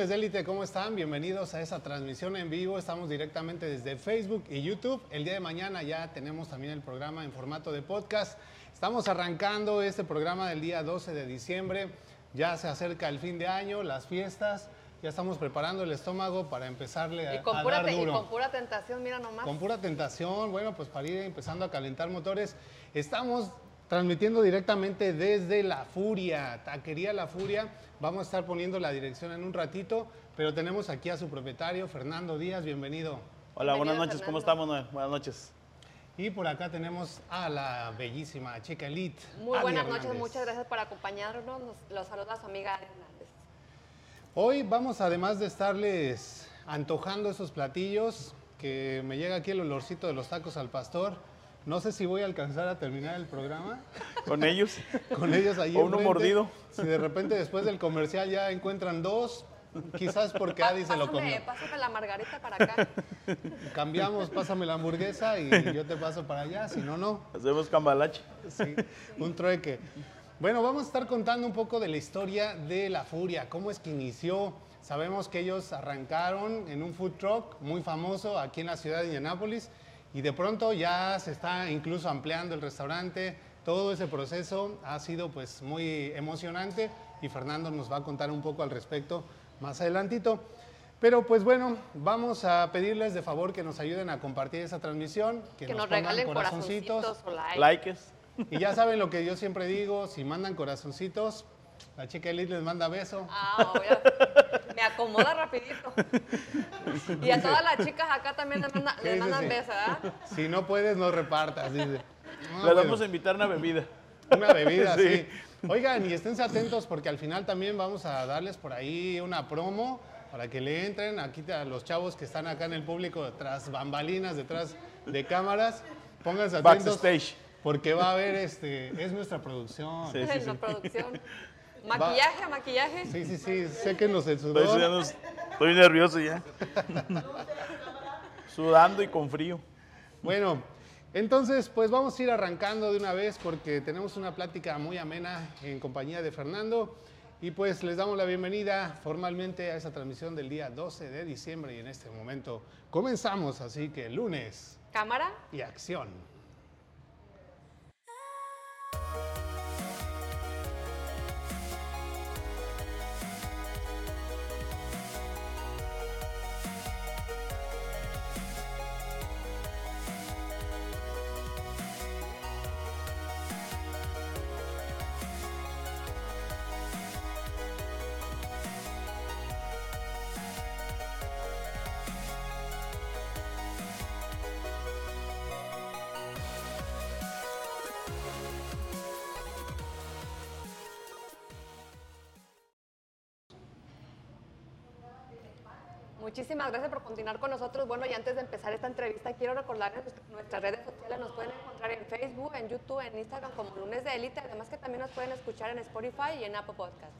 lunes de élite, ¿cómo están? Bienvenidos a esa transmisión en vivo. Estamos directamente desde Facebook y YouTube. El día de mañana ya tenemos también el programa en formato de podcast. Estamos arrancando este programa del día 12 de diciembre. Ya se acerca el fin de año, las fiestas. Ya estamos preparando el estómago para empezarle a, Y con, a pura, dar te- y duro. con pura tentación, mira nomás. Con pura tentación, bueno, pues para ir empezando a calentar motores, estamos transmitiendo directamente desde La Furia, Taquería La Furia. Vamos a estar poniendo la dirección en un ratito, pero tenemos aquí a su propietario, Fernando Díaz, bienvenido. Hola, buenas noches, ¿cómo estamos? Noel? Buenas noches. Y por acá tenemos a la bellísima chica elite. Muy Adi buenas noches, muchas gracias por acompañarnos. Los, los saluda su amiga Adi Hernández. Hoy vamos, además de estarles antojando esos platillos, que me llega aquí el olorcito de los tacos al pastor. No sé si voy a alcanzar a terminar el programa. Con ellos. con ellos ahí O uno enfrente. mordido. Si de repente después del comercial ya encuentran dos, quizás porque Adi se lo comió. pásame la margarita para acá. Cambiamos, pásame la hamburguesa y yo te paso para allá, si no, no. Hacemos cambalache. Sí, un trueque. Bueno, vamos a estar contando un poco de la historia de La Furia, cómo es que inició. Sabemos que ellos arrancaron en un food truck muy famoso aquí en la ciudad de Indianápolis y de pronto ya se está incluso ampliando el restaurante. Todo ese proceso ha sido pues muy emocionante y Fernando nos va a contar un poco al respecto más adelantito. Pero pues bueno, vamos a pedirles de favor que nos ayuden a compartir esa transmisión, que, Que, nos, nos pongan regalen corazoncitos o like. Likes. y ya saben lo que yo siempre digo, si mandan corazoncitos, la chica Elite les manda beso. Ah, obvio. Me acomoda rapidito. Y a todas las chicas acá también les, manda- ¿Qué les mandan besos, ¿verdad? Si no puedes, no repartas, dice. No, Les bueno, vamos a invitar una bebida. una bebida, sí. Sí. Oigan, y esténse atentos porque al final también vamos a darles por ahí una promo para que le entren aquí a los chavos que están acá en el público tras bambalinas, detrás de cámaras. Pónganse atentos Backstage. porque va a haber este, es nuestra producción. Sí, sí. producción. Maquillaje, maquillaje. Sí, sí, sí, séquenos el Estoy, sudor. sudando- estoy nervioso ya. Sudando y con frío. Bueno, entonces pues vamos a ir arrancando de una vez porque tenemos una plática muy amena en compañía de Fernando y pues les damos la bienvenida formalmente a esa transmisión del día 12 de diciembre y en este momento comenzamos, así que lunes Cámara. y acción. Muchísimas gracias por continuar con nosotros. Bueno, y antes de empezar esta entrevista, quiero recordarles nuestras redes sociales nos pueden encontrar en Facebook, en YouTube, en Instagram como Lunes de Élite. Además que también nos pueden escuchar en Spotify y en Apple Podcasts.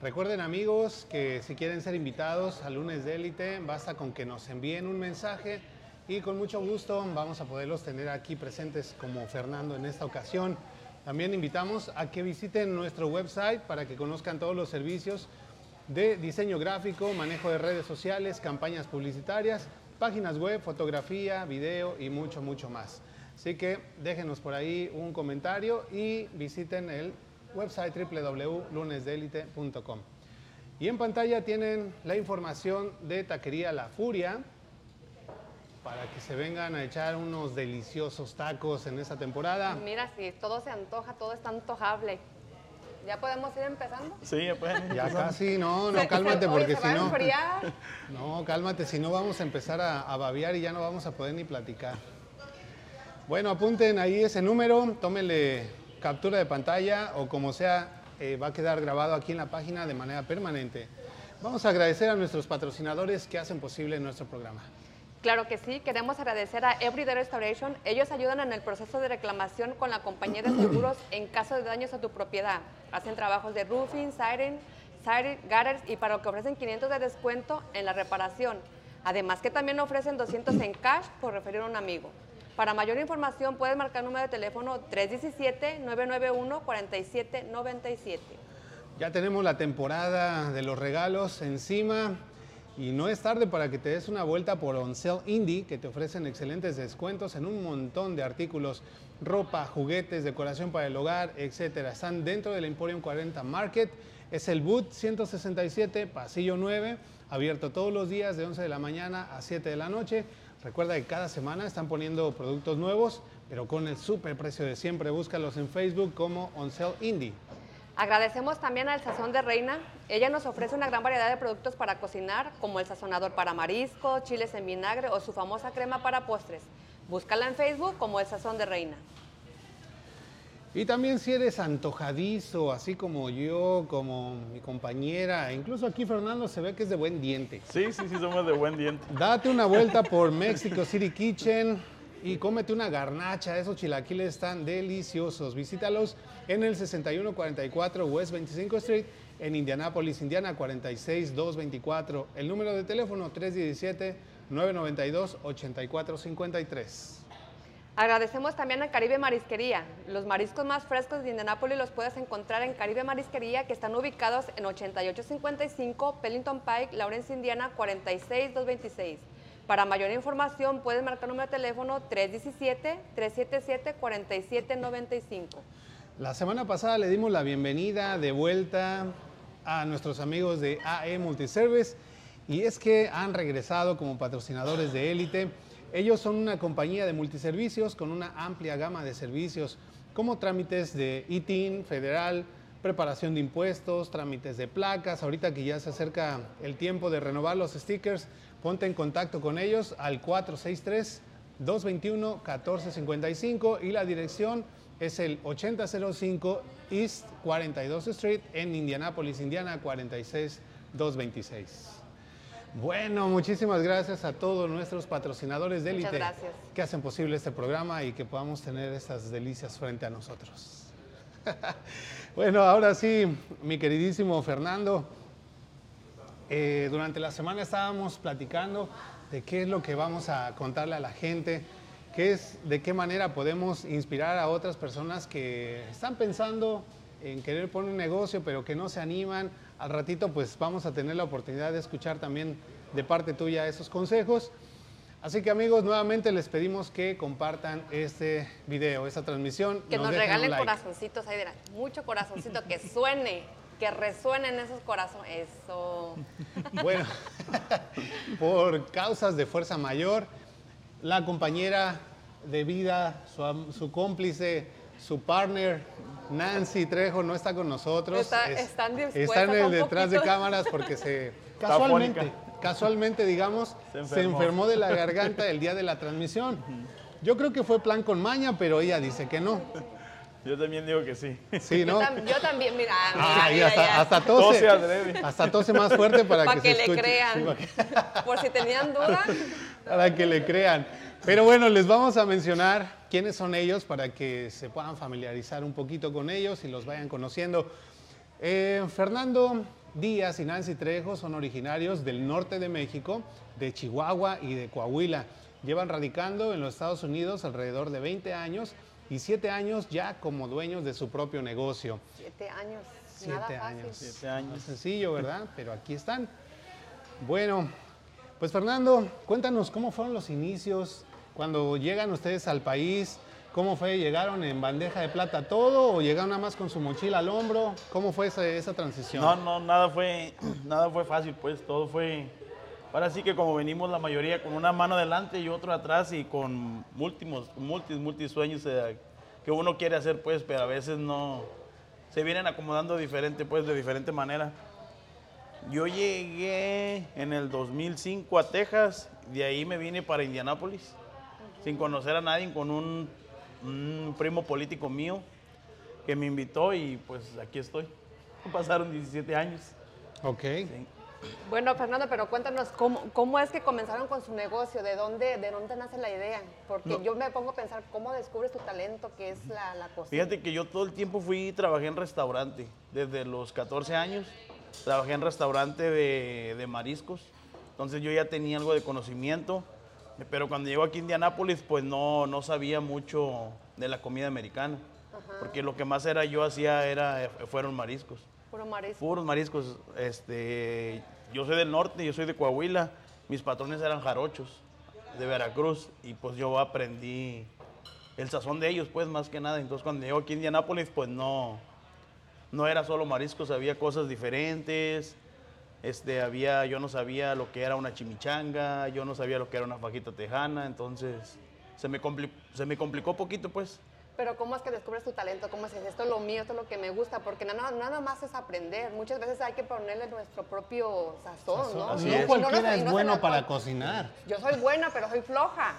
Recuerden amigos que si quieren ser invitados a lunes de élite, basta con que nos envíen un mensaje y con mucho gusto vamos a poderlos tener aquí presentes como Fernando en esta ocasión. También invitamos a que visiten nuestro website para que conozcan todos los servicios de diseño gráfico, manejo de redes sociales, campañas publicitarias, páginas web, fotografía, video y mucho, mucho más. Así que déjenos por ahí un comentario y visiten el website www.lunesdelite.com. Y en pantalla tienen la información de Taquería La Furia para que se vengan a echar unos deliciosos tacos en esta temporada. Mira, si todo se antoja, todo está antojable. ¿Ya podemos ir empezando? Sí, ya pueden. Ya casi, no, no, cálmate porque si no... No, cálmate, si no vamos a empezar a, a babear y ya no vamos a poder ni platicar. Bueno, apunten ahí ese número, tómenle captura de pantalla o como sea, eh, va a quedar grabado aquí en la página de manera permanente. Vamos a agradecer a nuestros patrocinadores que hacen posible nuestro programa. Claro que sí, queremos agradecer a Everyday Restoration. Ellos ayudan en el proceso de reclamación con la compañía de seguros en caso de daños a tu propiedad. Hacen trabajos de roofing, siding, siding, gutters y para lo que ofrecen 500 de descuento en la reparación. Además que también ofrecen 200 en cash por referir a un amigo. Para mayor información puedes marcar número de teléfono 317-991-4797. Ya tenemos la temporada de los regalos encima y no es tarde para que te des una vuelta por Oncel Indie, que te ofrecen excelentes descuentos en un montón de artículos, ropa, juguetes, decoración para el hogar, etcétera. Están dentro del Emporium 40 Market. Es el Boot 167, pasillo 9, abierto todos los días de 11 de la mañana a 7 de la noche. Recuerda que cada semana están poniendo productos nuevos, pero con el super precio de siempre. Búscalos en Facebook como Oncel Indie. Agradecemos también al Sazón de Reina. Ella nos ofrece una gran variedad de productos para cocinar, como el sazonador para marisco, chiles en vinagre o su famosa crema para postres. Búscala en Facebook como el Sazón de Reina. Y también si eres antojadizo, así como yo, como mi compañera, incluso aquí Fernando se ve que es de buen diente. Sí, sí, sí, somos de buen diente. Date una vuelta por Mexico City Kitchen y cómete una garnacha. Esos chilaquiles están deliciosos. Visítalos en el 6144 West 25 Street en Indianapolis, Indiana 46224. El número de teléfono 317 992 8453. Agradecemos también a Caribe Marisquería. Los mariscos más frescos de Indianápolis los puedes encontrar en Caribe Marisquería, que están ubicados en 8855 Pellington Pike, Lawrence, Indiana 46226. Para mayor información puedes marcar número de teléfono 317-377-4795. La semana pasada le dimos la bienvenida de vuelta a nuestros amigos de AE Multiservice y es que han regresado como patrocinadores de élite. Ellos son una compañía de multiservicios con una amplia gama de servicios como trámites de ITIN federal, preparación de impuestos, trámites de placas. Ahorita que ya se acerca el tiempo de renovar los stickers, ponte en contacto con ellos al 463-221-1455 y la dirección es el 8005 East 42 Street en Indianapolis, Indiana 46226. Bueno, muchísimas gracias a todos nuestros patrocinadores de gracias. que hacen posible este programa y que podamos tener estas delicias frente a nosotros. bueno, ahora sí, mi queridísimo Fernando, eh, durante la semana estábamos platicando de qué es lo que vamos a contarle a la gente, qué es, de qué manera podemos inspirar a otras personas que están pensando en querer poner un negocio, pero que no se animan. Al ratito, pues vamos a tener la oportunidad de escuchar también de parte tuya esos consejos. Así que amigos, nuevamente les pedimos que compartan este video, esta transmisión. Que nos, un regalen like. corazoncitos ahí, mucho corazoncito, que suene, que resuenen esos corazones. Eso. Bueno, por causas de fuerza mayor, la compañera de vida, su, cómplice, su partner, Nancy Trejo, no está con nosotros. Está- están dispuestas Está en el un detrás de cámaras porque se casualmente, casualmente, digamos, Se enfermó de la garganta el día de la transmisión. Yo creo que fue plan con maña, pero ella dice que no. Yo también digo que sí. Sí, Yo, ¿no? tam- yo también, mira, mira, Ah, y mira, hasta, hasta tose. Tose. Hasta tose más fuerte para, para que, se le. Sí, crean. para que- Por si tenían duda, para que le crean. Pero bueno, les vamos a mencionar quiénes son ellos para que se puedan familiarizar un poquito con ellos y los vayan conociendo. Eh, Fernando Díaz y Nancy Trejo son originarios del norte de México, de Chihuahua y de Coahuila. Llevan radicando en los Estados Unidos alrededor de 20 años y 7 años ya como dueños de su propio negocio. siete años, Siete nada fácil. años. Siete No años. es sencillo, ¿verdad? Pero aquí están. Bueno, pues Fernando, cuéntanos cómo fueron los inicios cuando llegan ustedes al país. ¿Cómo fue? ¿Llegaron en bandeja de plata todo o llegaron nada más con su mochila al hombro? ¿Cómo fue esa, esa transición? No, no, nada fue, nada fue fácil, pues todo fue. Ahora sí que como venimos la mayoría con una mano adelante y otro atrás y con múltiples, multis, multis sueños eh, que uno quiere hacer, pues, pero a veces no se vienen acomodando diferente, pues, de diferente manera. Yo llegué en el 2005 a Texas, de ahí me vine para Indianápolis, sin conocer a nadie, con un, un primo político mío que me invitó y pues aquí estoy. Pasaron 17 años. Ok. Sí. Bueno, Fernando, pero cuéntanos, ¿cómo, cómo es que comenzaron con su negocio? ¿De dónde, de dónde nace la idea? Porque No. yo me pongo a pensar, ¿cómo descubres tu talento, que es la, la cocina? Fíjate que yo todo el tiempo fui y trabajé en restaurante. Desde los 14 años trabajé en restaurante de, de mariscos. Entonces yo ya tenía algo de conocimiento. Pero cuando llego aquí a Indianápolis, pues no, no sabía mucho de la comida americana. Porque lo que más era yo hacía era, fueron mariscos. Puro marisco. puros mariscos. Este, yo soy del norte, yo soy de Coahuila. Mis patrones eran jarochos de Veracruz y pues yo aprendí el sazón de ellos, pues más que nada. Entonces cuando llego aquí a Indianápolis, pues no, no era solo mariscos, había cosas diferentes. Este, había, yo no sabía lo que era una chimichanga, yo no sabía lo que era una fajita tejana, entonces se me, compli- se me complicó poquito, pues. Pero ¿cómo es que descubres tu talento? ¿Cómo es esto es lo mío, esto es lo que me gusta? Porque nada, nada más es aprender. Muchas veces hay que ponerle nuestro propio sazón, ¿no? Así No- es. no cualquiera es bueno para cocinar. Yo soy buena, pero soy floja.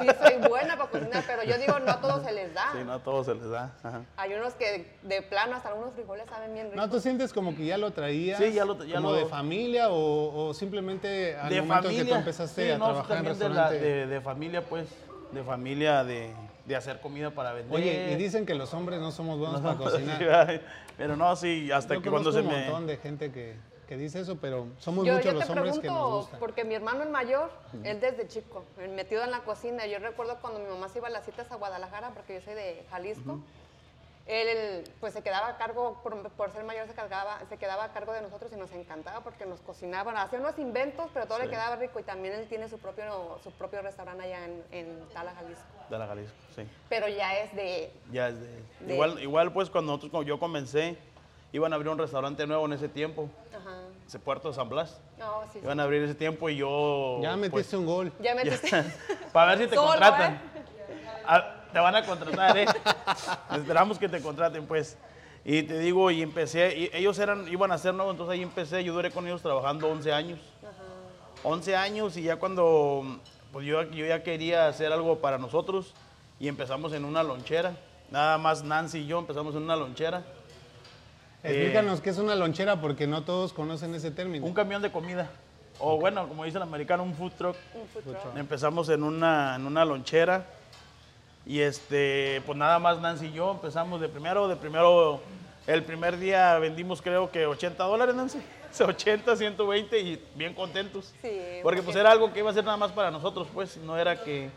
Sí, soy buena para cocinar, pero yo digo, no a todos se les da. Sí, no a todos se les da. ajá. Hay unos que de plano hasta algunos frijoles saben bien ricos. ¿No tú sientes como que ya lo traías? Sí, ya lo- ya como lo- de familia o, o simplemente al de momento familia. que tú empezaste sí, a no, trabajar en también de, la- restaurante? de, de familia, pues. De familia, de, de hacer comida para vender. Oye, y dicen que los hombres no somos buenos para cocinar. Pero no, sí, hasta Yo que cuando se un me... montón de gente que, que dice eso, pero somos Yo, muchos yo los hombres que nos pregunto, gusta. porque mi hermano el mayor, él desde chico, metido en la cocina. Yo recuerdo cuando mi mamá se iba a las citas a Guadalajara, porque yo soy de Jalisco. Él, pues, se quedaba a cargo, por, por ser mayor, se, cargaba, se quedaba a cargo de nosotros y nos encantaba porque nos cocinaban. Hacía unos inventos, pero todo le quedaba rico. Y también él tiene su propio, su propio restaurante allá en, en Tala, Jalisco. De la Jalisco, sí. Pero ya es de... Ya es de- De- Igual, igual, pues, cuando nosotros, cuando yo comencé, iban a abrir un restaurante nuevo en ese tiempo, Ajá. ese Puerto de San Blas. No, sí, sí. Iban a abrir ese tiempo y yo... Ya pues, metiste un gol. Ya metiste... Para ver si te Solo, contratan. ¿eh? Ah, te van a contratar, ¿eh? Esperamos que te contraten, pues. Y te digo, y empecé, y ellos eran, iban a ser nuevos, entonces ahí empecé, yo duré con ellos trabajando 11 años. 11 años y ya cuando, pues yo, yo ya quería hacer algo para nosotros y empezamos en una lonchera. Nada más Nancy y yo empezamos en una lonchera. Explícanos qué es una lonchera porque no todos conocen ese término. Un camión de comida. O bueno, como dice el americano, un food truck. Un food truck. Empezamos en una, en una lonchera y este, pues nada más Nancy y yo empezamos de primero, de primero, el primer día vendimos creo que 80 dólares, Nancy. 80, 120 y bien contentos. Sí, porque pues era algo que iba a ser nada más para nosotros, pues, no era que...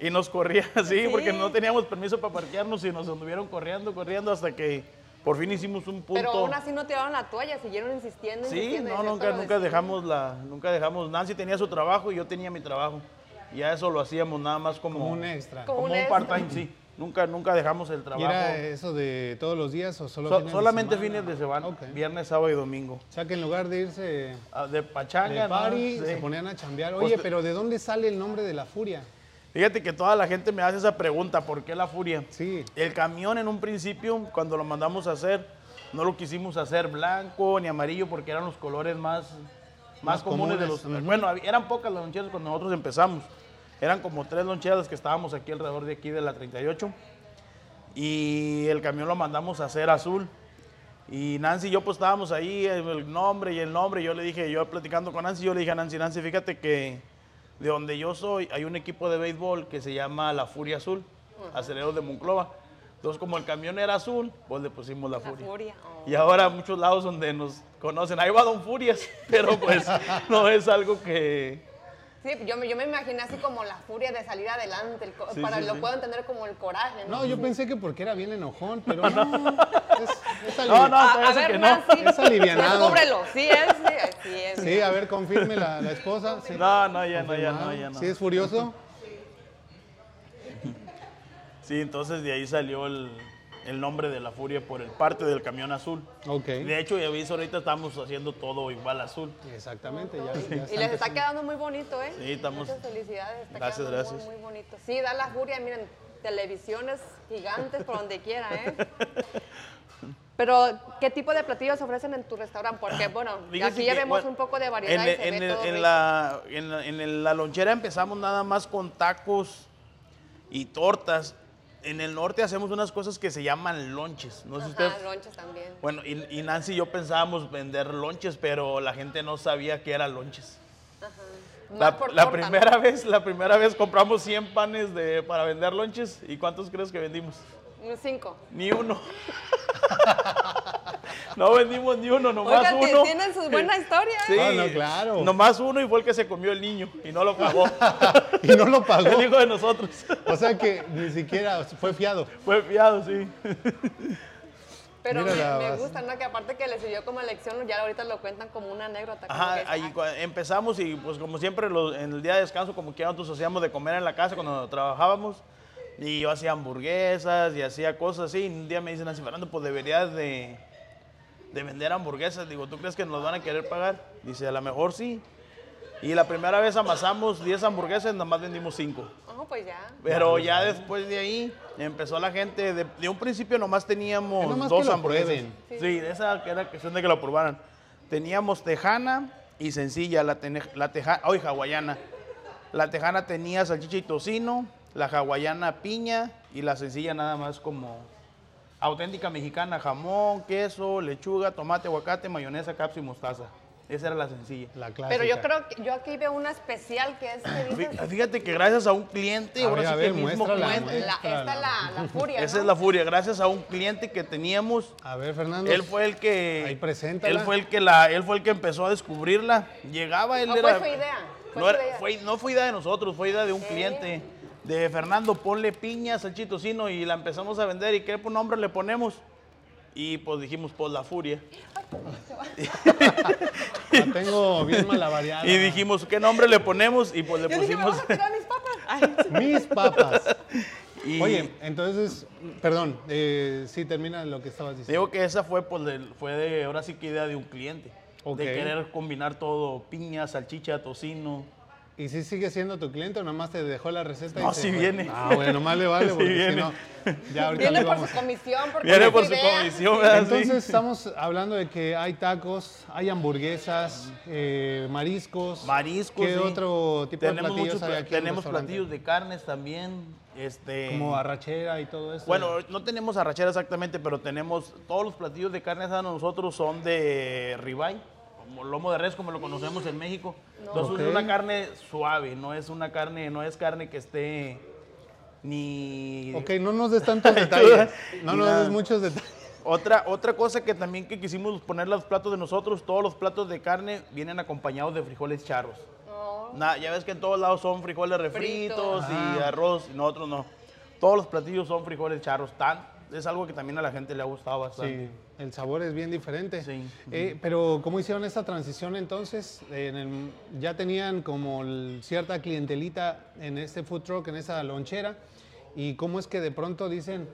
Y nos corría así, Sí. porque no teníamos permiso para parquearnos y nos anduvieron corriendo, corriendo hasta que por fin hicimos un punto. Pero aún así no tiraron la toalla, siguieron insistiendo, Sí, insistiendo. no, nunca, nunca dejamos la, nunca dejamos. Nancy tenía su trabajo y yo tenía mi trabajo. Y ya eso lo hacíamos nada más como, Como un extra. Como como un part-time, sí. Nunca, nunca dejamos el ¿Y trabajo. era eso de todos los días o solo So- fines de solamente fines de semana, viernes, sábado y domingo. O sea que en lugar de irse Ah, De pachanga, de ¿no? party, Sí. se ponían a chambear. Pues Oye, pero ¿de dónde sale el nombre de la furia? Fíjate que toda la gente me hace esa pregunta, ¿por qué la furia? Sí. El camión en un principio, cuando lo mandamos a hacer, no lo quisimos hacer blanco ni amarillo porque eran los colores más, más, Más comunes, de los... Bueno, eran pocas las loncheras cuando nosotros empezamos. Eran como tres loncheras las que estábamos aquí alrededor de aquí de la 38. Y el camión lo mandamos a hacer azul. Y Nancy y yo pues estábamos ahí, el nombre y el nombre. Yo le dije, yo platicando con Nancy, yo le dije a Nancy, Nancy, fíjate que de donde yo soy hay un equipo de béisbol que se llama La Furia Azul, aceleros de Monclova. Entonces como el camión era azul, pues le pusimos La La Furia. furia. oh. Y ahora muchos lados donde nos conocen, ahí va Don Furias, pero pues no es algo que... Sí, yo me, yo me imaginé así como la furia de salir adelante, el Sí, para sí, lo sí. puedo entender como el coraje, ¿no? No, yo pensé que porque era bien enojón, pero no. Es, es No, no, a, a ver, que no. Es alivianado. descúbrelo. Sí es, sí, sí es. Sí, a ver, confirme la, la esposa. Sí. No, no, ya no, ya no, ya no. ¿Sí es furioso? Sí, entonces de ahí salió el, el nombre de la Furia por el parte del camión azul. Ok. De hecho, ya ves, ahorita estamos haciendo todo igual azul. Exactamente, ya, ya Y les está quedando muy bonito, ¿eh? Sí, estamos- Muchas felicidades. Está Gracias, quedando gracias. Muy, muy bonito. Sí, da la furia, miren, televisiones gigantes por donde quiera, ¿eh? Pero, ¿qué tipo de platillos ofrecen en tu restaurante? Porque, bueno, Fíjese aquí ya que, vemos bueno, un poco de variedad En, y se en ve el- todo en rico. la, en, la, en el- la lonchera empezamos nada más con tacos y tortas. En el norte hacemos unas cosas que se llaman lonches. No sé Ajá, ustedes... lonches también. Bueno, y, y Nancy y yo pensábamos vender lonches, pero la gente no sabía que eran lonches. La, por la primera vez, la primera vez compramos 100 panes de, para vender lonches. ¿Y cuántos crees que vendimos? Cinco. Ni uno. no vendimos ni uno, nomás Oigan, uno. tienen sus buenas historias. Sí, Ah, no, claro. Nomás uno y fue el que se comió el niño y no lo pagó. Y no lo pagó. el hijo de nosotros. O sea que ni siquiera fue fiado. Fue fiado, sí. Pero Mira me, gusta, ¿no? Que aparte que le sirvió como lección, ya ahorita lo cuentan como una anécdota. Ajá, que ahí ah, empezamos y pues como siempre los- en el día de descanso como que nosotros hacíamos de comer en la casa cuando trabajábamos y yo hacía hamburguesas y hacía cosas así y un día me dicen así, Fernando, pues deberías de, de vender hamburguesas. Digo, ¿tú crees que nos van a querer pagar? Dice, a lo mejor sí. Y la primera vez amasamos 10 hamburguesas, nada más vendimos 5. Oh, pues ya. Pero ya después de ahí empezó la gente, de, de un principio nomás teníamos nomás dos que lo hamburguesas. prueben. Sí, esa que era cuestión de que lo probaran. Teníamos tejana y sencilla, la, tene- la tejana, hoy hawaiana. La tejana tenía salchicha y tocino, la hawaiana piña y la sencilla nada más como auténtica mexicana, jamón, queso, lechuga, tomate, aguacate, mayonesa, capsa y mostaza. Esa era la sencilla. La clásica. Pero yo creo que yo aquí veo una especial que es que dices, Fíjate que gracias a un cliente, A ahora ver, sí a que ver, el mismo cliente, la, esta es la, la furia, Esa ¿no? es la furia, gracias a un cliente que teníamos. A ver, Fernando. Él fue el que Ahí, preséntala. él fue el que la él fue el que empezó a descubrirla. Llegaba él No era fue su idea, fue no, su era- idea. fue- no fue idea de nosotros, fue idea de un cliente de Fernando, ponle piña, salchitocino y la empezamos a vender y qué nombre le ponemos. Y pues dijimos, pues la furia. La tengo bien malavariada. Y dijimos, ¿qué nombre le ponemos? Y pues le Yo dije, me pusimos. vas a tirar mis papas. Mis papas. y Oye, entonces, perdón, eh, sí, termina lo que estabas diciendo. Digo que esa fue, pues, del- fue de, ahora sí que idea de un cliente. Ok. De querer combinar todo, piña, salchicha, tocino. ¿Y si sigue siendo tu cliente o nomás te dejó la receta? y No, se sí fue? viene. Ah, bueno, más le vale Sí porque si viene. no, ya ahorita Viene por su comisión, porque Viene no por su idea. comisión. Entonces estamos hablando de que hay tacos, hay hamburguesas, eh, mariscos. Mariscos. ¿Qué sí. otro tipo tenemos de platillos muchos hay aquí Tenemos platillos de carnes también. Este, Como arrachera y todo eso. Bueno, no tenemos arrachera exactamente, pero tenemos todos los platillos de carne asada nosotros son de ribeye, lomo de res como lo conocemos en México. Entonces Ok. es una carne suave, no es una carne, no es carne que esté ni Ok, no nos des tantos detalles. No nos des muchos detalles. Otra, otra cosa que también que quisimos poner los platos de nosotros, todos los platos de carne vienen acompañados de frijoles charros. No. Na- ya ves que en todos lados son frijoles refritos y Ah. arroz, y nosotros no. Todos los platillos son frijoles charros. Tan, es algo que también a la gente le ha gustado bastante. Sí, el sabor es bien diferente. Sí. Eh, pero ¿cómo hicieron esta transición entonces? En el- ya tenían como el- cierta clientelita en este food truck, en esa lonchera. ¿Y cómo es que de pronto dicen,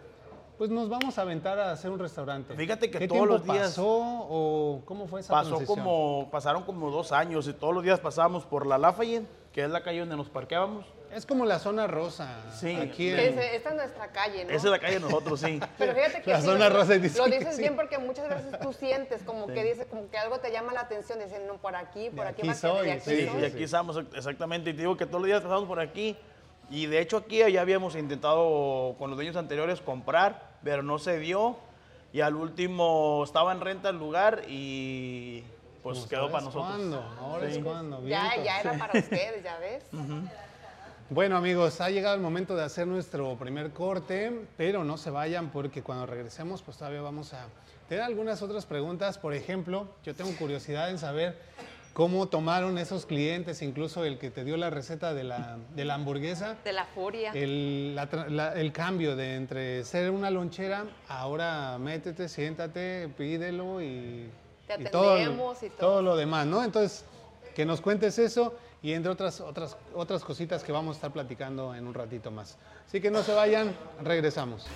pues nos vamos a aventar a hacer un restaurante? Fíjate que ¿Qué todos los días- pasó o cómo fue esa Pasó transición? como, pasaron como dos años y todos los días pasábamos por la Lafayette, que es la calle donde nos parqueábamos. Es como la zona rosa. Sí. Aquí en- es- esta es nuestra calle, ¿no? Esa es la calle de nosotros, sí. Pero fíjate que La sí, zona lo- rosa y dice Lo que dices sí. bien porque muchas veces tú sientes como que dices, como que algo te llama la atención, dicen, no, por aquí, por De aquí, aquí va a ser, soy, de aquí Sí, soy. y aquí estamos exactamente. Y te digo que todos los días pasamos por aquí. Y de hecho aquí ya habíamos intentado con los dueños anteriores comprar, pero no se dio. Y al último estaba en renta el lugar y pues quedó ahora para es nosotros. cuando, ahora Sí. es cuando. Ya, ya era para ustedes, ya ves. Bueno amigos, ha llegado el momento de hacer nuestro primer corte, pero no se vayan porque cuando regresemos pues todavía vamos a tener algunas otras preguntas. Por ejemplo, yo tengo curiosidad en saber cómo tomaron esos clientes, incluso el que te dio la receta de la, de la hamburguesa, De la furia. el, la tra- la- el cambio de entre ser una lonchera, ahora métete, siéntate, pídelo y, Te y todo, atendemos y todo. todo lo demás, ¿no? Entonces, que nos cuentes eso y entre otras, otras, otras cositas que vamos a estar platicando en un ratito más. Así que no se vayan, regresamos.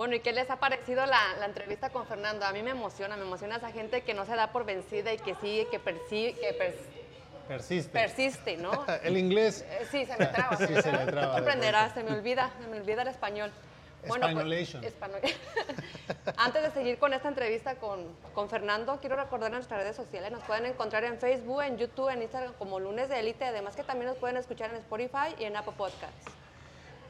Bueno, ¿y qué les ha parecido la, la entrevista con Fernando? A mí me emociona, me emociona esa gente que no se da por vencida y que sigue, que, persigue, que pers- Persiste. persiste, ¿no? El inglés. Eh, Sí, se me traba. Sí, se me traba, de Aprenderás, se me olvida, se me olvida el español. Españolation. español- Antes de seguir con esta entrevista con, con Fernando, quiero recordar nuestras redes sociales. Nos pueden encontrar en Facebook, en YouTube, en Instagram como Lunes de Élite. Además que también nos pueden escuchar en Spotify y en Apple Podcasts.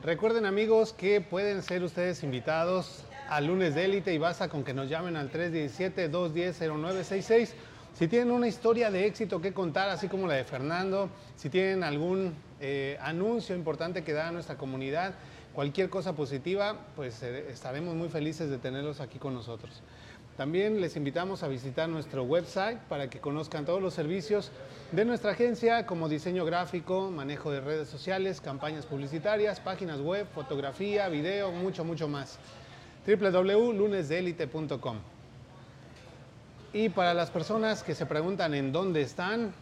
Recuerden amigos que pueden ser ustedes invitados a lunes de élite y basta con que nos llamen al 317-210-0966. Si tienen una historia de éxito que contar, así como la de Fernando, si tienen algún eh, anuncio importante que dar a nuestra comunidad, cualquier cosa positiva, pues eh, estaremos muy felices de tenerlos aquí con nosotros. También les invitamos a visitar nuestro website para que conozcan todos los servicios de nuestra agencia como diseño gráfico, manejo de redes sociales, campañas publicitarias, páginas web, fotografía, video, mucho, mucho más. www.lunesdelite.com Y para las personas que se preguntan en dónde están,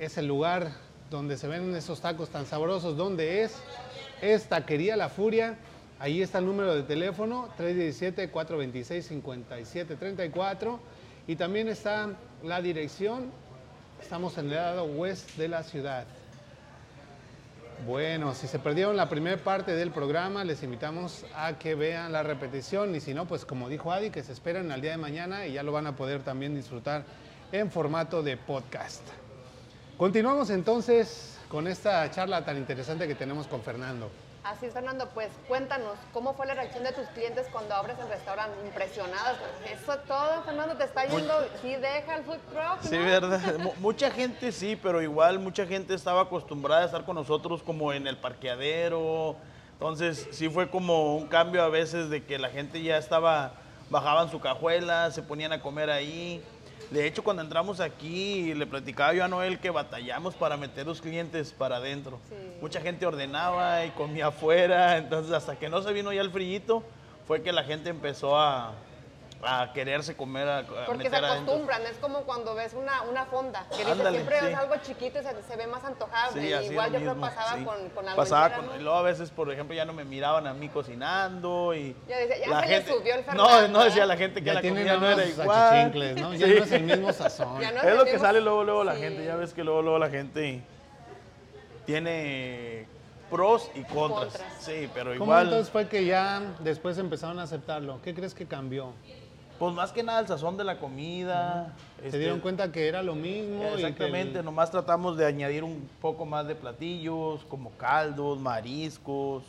es el lugar donde se ven esos tacos tan sabrosos, ¿dónde es? Es Taquería La Furia. Ahí está el número de teléfono, 317-426-5734. Y también está la dirección. Estamos en el lado west de la ciudad. Bueno, si se perdieron la primera parte del programa, les invitamos a que vean la repetición y si no, pues como dijo Adi, que se esperen al día de mañana y ya lo van a poder también disfrutar en formato de podcast. Continuamos entonces con esta charla tan interesante que tenemos con Fernando. Así es, Fernando, pues cuéntanos, ¿cómo fue la reacción de tus clientes cuando abres el restaurante? Impresionadas. Eso todo, Fernando, te está yendo. Sí, deja el food truck. Sí, verdad. Mu- mucha gente sí, pero igual mucha gente estaba acostumbrada a estar con nosotros como en el parqueadero. Entonces sí fue como un cambio a veces de que la gente ya estaba, bajaban su cajuela, se ponían a comer ahí. De hecho, cuando entramos aquí, le platicaba yo a Noel que batallamos para meter los clientes para adentro. Sí. Mucha gente ordenaba y comía afuera, entonces hasta que no se vino ya el frillito, fue que la gente empezó a, a quererse comer, a, a Porque se meter adentro. acostumbran, es como cuando ves una, una fonda, que dices, siempre sí. es algo chiquito y se, se ve más antojable. Sí, Igual es yo lo creo mismo, pasaba sí. con, con algo Pasaba entera, con- ¿no? y luego a veces, por ejemplo, ya no me miraban a mí cocinando y... Ya decía, ya la se le gente- subió el No, Fernando, no decía ¿eh? la gente que Ya la comida no era igual. ¿no? Ya Sí. no es el mismo sazón. Ya no Es lo que mismo- sale luego, luego la gente. Ya ves que luego, luego la gente tiene pros y contras. Contras. Sí, pero ¿Cómo igual... entonces fue que ya después empezaron a aceptarlo? ¿Qué crees que cambió? Pues más que nada el sazón de la comida. ¿Se este, dieron cuenta que era lo mismo? y que el- Exactamente, nomás tratamos de añadir un poco más de platillos, como caldos, mariscos.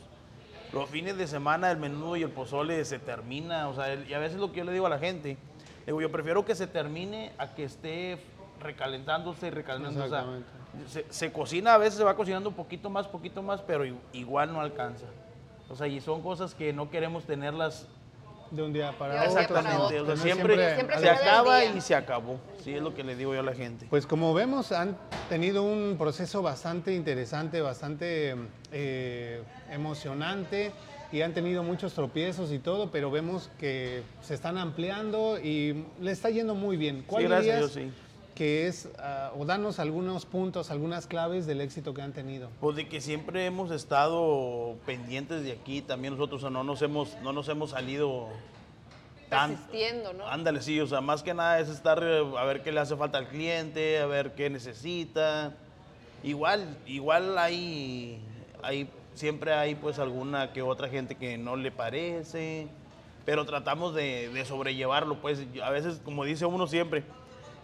Los fines de semana el menudo y el pozole se termina, o sea, el- y a veces lo que yo le digo a la gente, digo, yo prefiero que se termine a que esté recalentándose y recalentándose. O sea, Exactamente. se, se cocina, a veces se va cocinando un poquito más, poquito más, pero igual no alcanza. O sea, y son cosas que no queremos tenerlas De un día para otro. exactamente. O sea, siempre, Siempre se acaba y se acabó. Sí, es lo que le digo yo a la gente. Pues como vemos, han tenido un proceso bastante interesante, bastante eh, emocionante y han tenido muchos tropiezos y todo, pero vemos que se están ampliando y le está yendo muy bien. ¿Cuál Sí, gracias dirías Dios, sí. Que es, ah, o danos algunos puntos, algunas claves del éxito que han tenido? Pues de que siempre hemos estado pendientes de aquí, también nosotros, o sea, no nos hemos, no nos hemos salido tan... Persistiendo, ¿no? Ándale, sí, o sea, más que nada es estar eh, a ver qué le hace falta al cliente, a ver qué necesita. Igual, igual hay, hay, siempre hay pues alguna que otra gente que no le parece, pero tratamos de, de sobrellevarlo, pues a veces, como dice uno siempre,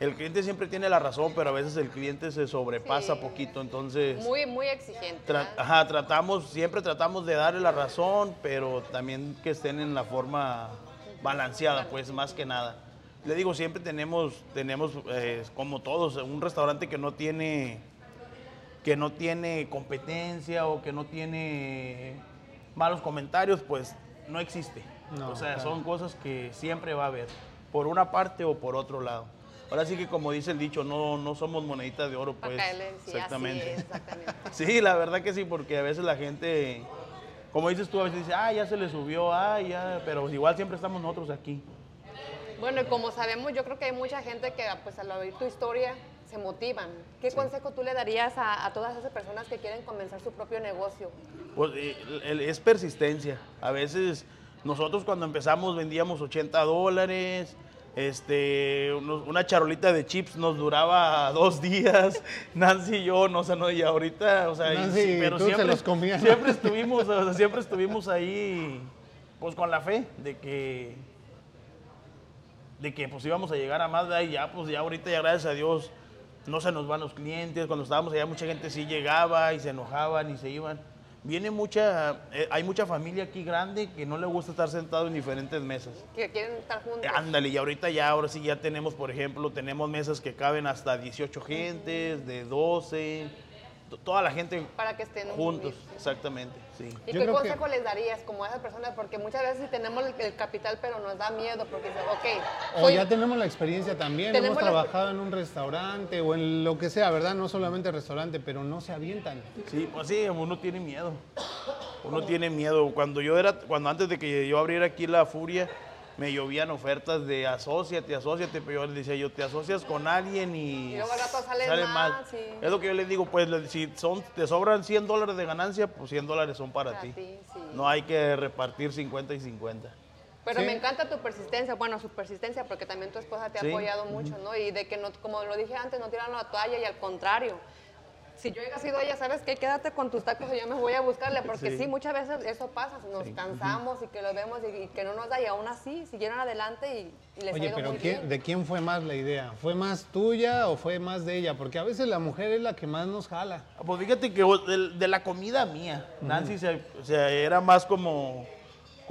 el cliente siempre tiene la razón, pero a veces el cliente se sobrepasa Sí. poquito, entonces... Muy, muy exigente. Ajá, tratamos, siempre tratamos de darle la razón, pero también que estén en la forma balanceada, pues más que nada. Le digo, siempre tenemos, tenemos eh, como todos, un restaurante que no tiene, que no tiene competencia o que no tiene malos comentarios, pues no existe. No, o sea, claro. son cosas que siempre va a haber, por una parte o por otro lado. Ahora sí que como dice el dicho, no, no somos moneditas de oro, pues. caerle, sí, exactamente. así es, exactamente. Sí, la verdad que sí, porque a veces la gente, como dices tú, a veces dice, ah, ya se le subió, ah, ya, pero igual siempre estamos nosotros aquí. Bueno, y como sabemos, yo creo que hay mucha gente que pues al oír tu historia se motivan. ¿Qué consejo tú le darías a, a todas esas personas que quieren comenzar su propio negocio? Pues eh, es persistencia. A veces Nosotros cuando empezamos vendíamos 80 dólares, este, unos- una charolita de chips nos duraba dos días. Nancy y yo, no sé, no, y ahorita, o sea, y Nancy sí, pero siempre, los siempre estuvimos, o sea, siempre estuvimos ahí, pues con la fe de que, de que pues íbamos a llegar a más, y ya, pues ya ahorita, ya gracias a Dios, no se nos van los clientes. Cuando estábamos allá, mucha gente sí llegaba y se enojaban y se iban. Viene mucha, eh, hay mucha familia aquí grande que no le gusta estar sentado en diferentes mesas. Que quieren estar juntos. Ándale, y ahorita ya, ahora sí ya tenemos, por ejemplo, tenemos mesas que caben hasta 18 gentes, de 12, to- toda la gente Para que estén juntos, unidos. exactamente, sí. ¿Y Yo qué que- consejo les darías como a esas personas? Porque muchas veces sí tenemos el, el capital, pero nos da miedo porque dice, ok, O ya tenemos la experiencia también, hemos la- trabajado en un restaurante o en lo que sea, ¿verdad? No solamente restaurante, pero no se avientan. Sí, pues sí, uno tiene miedo. Uno tiene miedo. Cuando yo era, cuando antes de que yo abriera aquí la Furia, me llovían ofertas de asóciate, asóciate, pero yo les decía, yo te asocias con alguien y, Y luego al rato sale mal, sí. Es lo que yo les digo, pues le- si son, te sobran 100 dólares de ganancia, pues 100 dólares son para, Para ti. ti, sí. No hay que repartir 50 y 50. Pero Sí. me encanta tu persistencia, bueno, su persistencia, porque también tu esposa te ha Sí. apoyado mucho, ¿no? Y de que, no, como lo dije antes, no tiran la toalla y al contrario. Si yo hubiera sido ella, ¿sabes qué? Quédate con tus tacos y yo me voy a buscarle, porque sí, Sí. muchas veces eso pasa, nos cansamos y que lo vemos y, y que no nos da, y aún así siguieron adelante y, y les ha Oye, ido pero muy ¿quién- bien. ¿de quién fue más la idea? ¿Fue más tuya o fue más de ella? Porque a veces la mujer es la que más nos jala. Ah, Pues fíjate que de, de la comida mía, Nancy se, se- era más como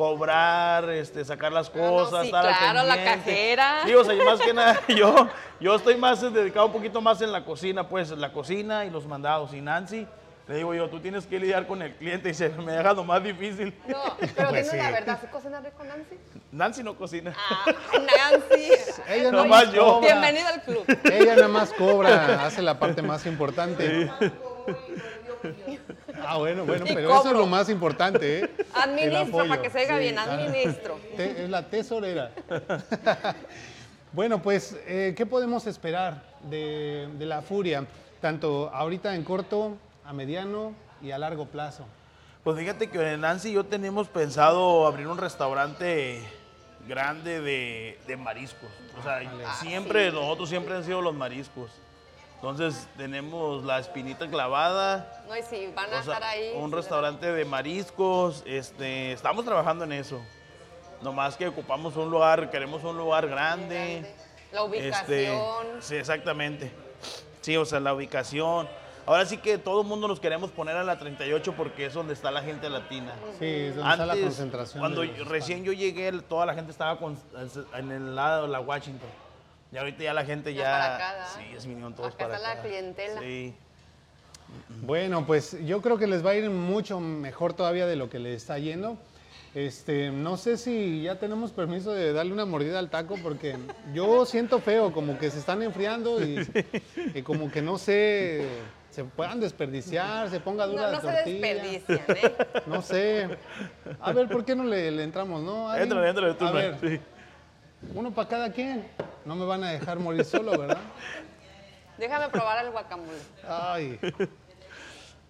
cobrar, este, sacar las Ah, no, cosas, sí, estar al claro, la cajera. Sí, o sea, yo más que nada, yo, yo estoy más eh, dedicado un poquito más en la cocina, pues, la cocina y los mandados. Y Nancy, le digo yo, tú tienes que lidiar con el cliente y se me deja lo más difícil. No, pero Pues dime la sí. verdad, ¿sí cocina rico Nancy? Nancy no cocina. Ah, Nancy. Ella No no más yo. Bienvenida al club. Ella nada más cobra, hace la parte más importante. Ah, bueno, bueno, pero eso es cobro. lo más importante, ¿eh? Administro, para que se oiga Sí, bien, ah, administro. te- es la tesorera. bueno, pues, eh, ¿qué podemos esperar de, de la furia? Tanto ahorita en corto, a mediano y a largo plazo. Pues fíjate que Nancy y yo tenemos pensado abrir un restaurante grande de, de mariscos. O sea, siempre, nosotros siempre han sido los mariscos. Entonces tenemos la espinita clavada, No, y si van a o sea, estar ahí. un restaurante de mariscos, este, estamos trabajando en eso. Nomás que ocupamos un lugar, queremos un lugar grande. grande. La Este, ubicación. sí, exactamente. Sí, o sea, la ubicación. Ahora sí que todo el mundo nos queremos poner a la 38 porque es donde está la gente latina. Sí, es donde está la concentración. cuando yo- recién yo llegué, toda la gente estaba con- en el lado de la Washington. Y ahorita ya la gente Ya ya... para acá, sí, ya se vinieron todos Acá para está la clientela. Sí. Bueno, pues yo creo que les va a ir mucho mejor todavía de lo que les está yendo. Este, no sé si ya tenemos permiso de darle una mordida al taco porque yo siento feo, como que se están enfriando y, y como que no sé, se puedan desperdiciar, se ponga dura No, la no se desperdician, ¿eh? No sé. A ver, ¿por qué no le, le entramos, no? Entra, entra, tú, A ver, Sí. uno para cada quien. No me van a dejar morir solo, ¿verdad? Déjame probar el guacamole. Ay.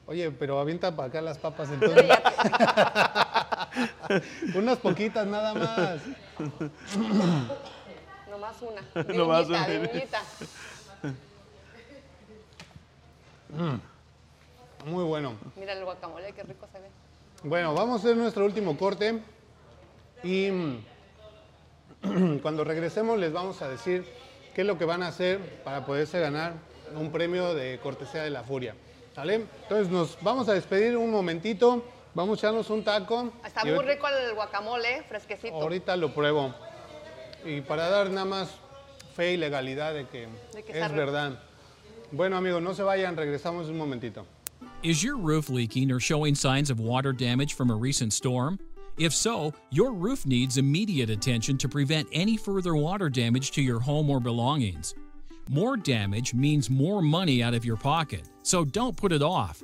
Oye, pero avienta para acá las papas entonces. Unas poquitas nada más. Nomás una. Nomás Viñita, una. viñita. Muy bueno. Mira el guacamole, qué rico se ve. Bueno, vamos a hacer nuestro último corte y mm, cuando regresemos les vamos a decir qué es lo que van a hacer para poderse ganar un premio de cortesía de la furia. ¿Sale? Entonces nos vamos a despedir un momentito, vamos a echarnos un taco. Está muy ahorita- rico el guacamole, fresquecito. Ahorita lo pruebo. Y para dar nada más fe y legalidad de que, De que está es verdad. Bueno amigos, no se vayan, regresamos un momentito. Is your roof leaking or showing signs of water damage from a recent storm? If so, your roof needs immediate attention to prevent any further water damage to your home or belongings. More damage means more money out of your pocket, so don't put it off.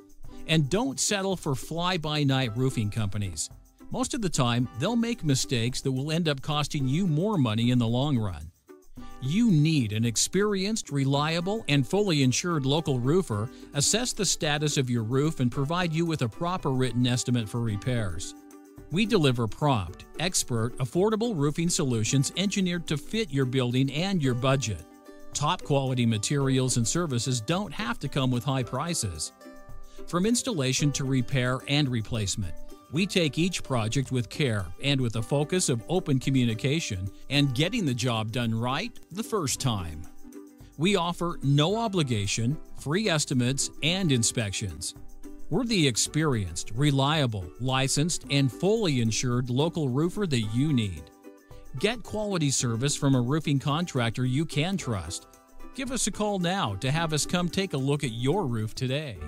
And don't settle for fly by night roofing companies. Most of the time, they'll make mistakes that will end up costing you more money in the long run. You need an experienced, reliable, and fully insured local roofer assess the status of your roof and provide you with a proper written estimate for repairs. We deliver prompt, expert, affordable roofing solutions engineered to fit your building and your budget. Top quality materials and services don't have to come with high prices. From installation to repair and replacement, we take each project with care and with a focus of open communication and getting the job done right the first time. We offer no obligation, free estimates, and inspections. We're the experienced, reliable, licensed, and fully insured local roofer that you need. Get quality service from a roofing contractor you can trust. Give us a call now to have us come take a look at your roof today.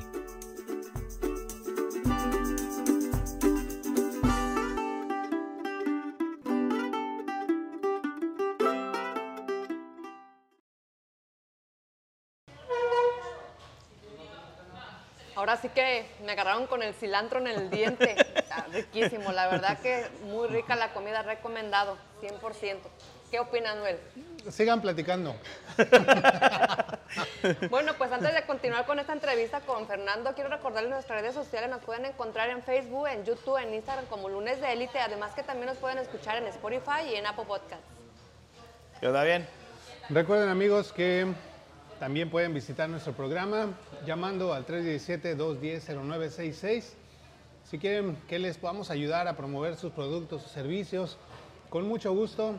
Agarraron con el cilantro en el diente. Está riquísimo, la verdad que muy rica la comida, recomendado, 100%. ¿Qué opina Noel? Sigan platicando. Bueno, pues antes de continuar con esta entrevista con Fernando, quiero recordarles nuestras redes sociales. Nos pueden encontrar en Facebook, en YouTube, en Instagram como Lunes de Élite. Además que también nos pueden escuchar en Spotify y en Apple Podcasts. ¿Queda bien? Recuerden amigos que también pueden visitar nuestro programa llamando al 317-210-0966. Si quieren que les podamos ayudar a promover sus productos o servicios, con mucho gusto,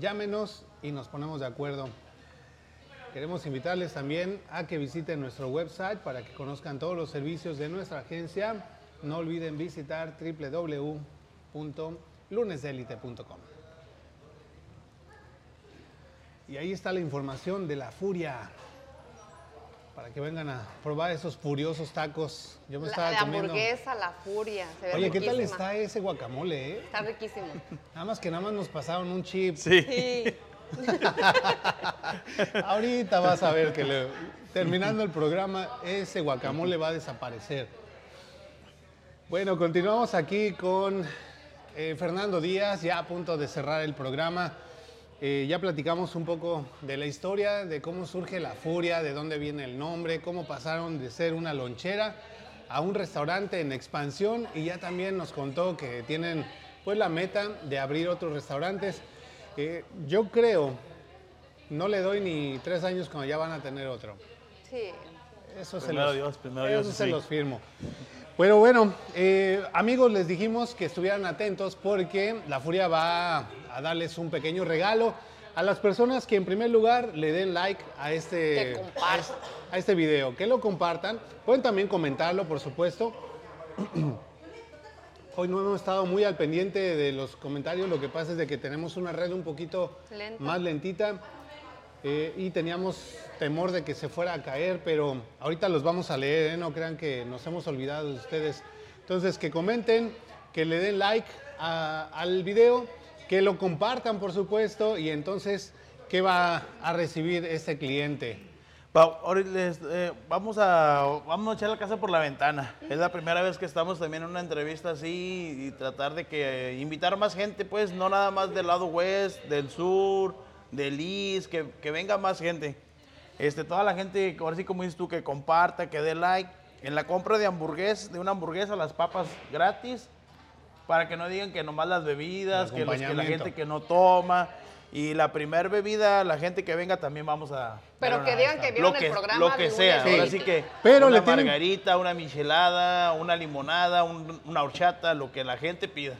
llámenos y nos ponemos de acuerdo. Queremos invitarles también a que visiten nuestro website para que conozcan todos los servicios de nuestra agencia. No olviden visitar www.lunesdelite.com. Y ahí está la información de la furia. Para que vengan a probar esos furiosos tacos. Yo me La, estaba la comiendo. hamburguesa, la furia. Se ve Oye, ¿qué tal está ese guacamole, eh? Está riquísimo. Nada más que nada más nos pasaron un chip. Sí. Sí. Ahorita vas a ver que le- terminando el programa, ese guacamole va a desaparecer. Bueno, continuamos aquí con eh, Fernando Díaz, ya a punto de cerrar el programa. Eh, ya platicamos un poco de la historia, de cómo surge la furia, de dónde viene el nombre, cómo pasaron de ser una lonchera a un restaurante en expansión y ya también nos contó que tienen pues la meta de abrir otros restaurantes. Eh, yo creo, no le doy ni tres años cuando ya van a tener otro. Sí. Eso se los, Dios, primero eso Dios, se sí. los firmo. Pero bueno, eh, amigos, les dijimos que estuvieran atentos porque la Furia va a darles un pequeño regalo a las personas que en primer lugar le den like a este, a este, a este video, que lo compartan. Pueden también comentarlo, por supuesto. Hoy no hemos estado muy al pendiente de los comentarios, lo que pasa es de que tenemos una red un poquito Lenta. más lentita eh, y teníamos temor de que se fuera a caer, pero ahorita los vamos a leer, ¿eh? no crean que nos hemos olvidado de ustedes. Entonces, que comenten, que le den like a- al video, que lo compartan, por supuesto, y entonces, ¿qué va a recibir este cliente? Eh, vamos, a, vamos a echar la casa por la ventana. Es la primera vez que estamos también en una entrevista así y tratar de que eh, invitar más gente, pues no nada más del lado west, del sur, del east, que, que venga más gente. Este, toda la gente, ahora sí como dices tú, que comparta, que dé like. En la compra de hamburguesa, de una hamburguesa, las papas gratis, para que no digan que nomás las bebidas, que, los- que la gente que no toma. Y la primer bebida, la gente que venga también vamos a... Pero que digan que vieron el programa Lo que de sea, lunes. ahora Sí. sí que Pero una le tienen- margarita, una michelada, una limonada, un- una horchata, lo que la gente pida.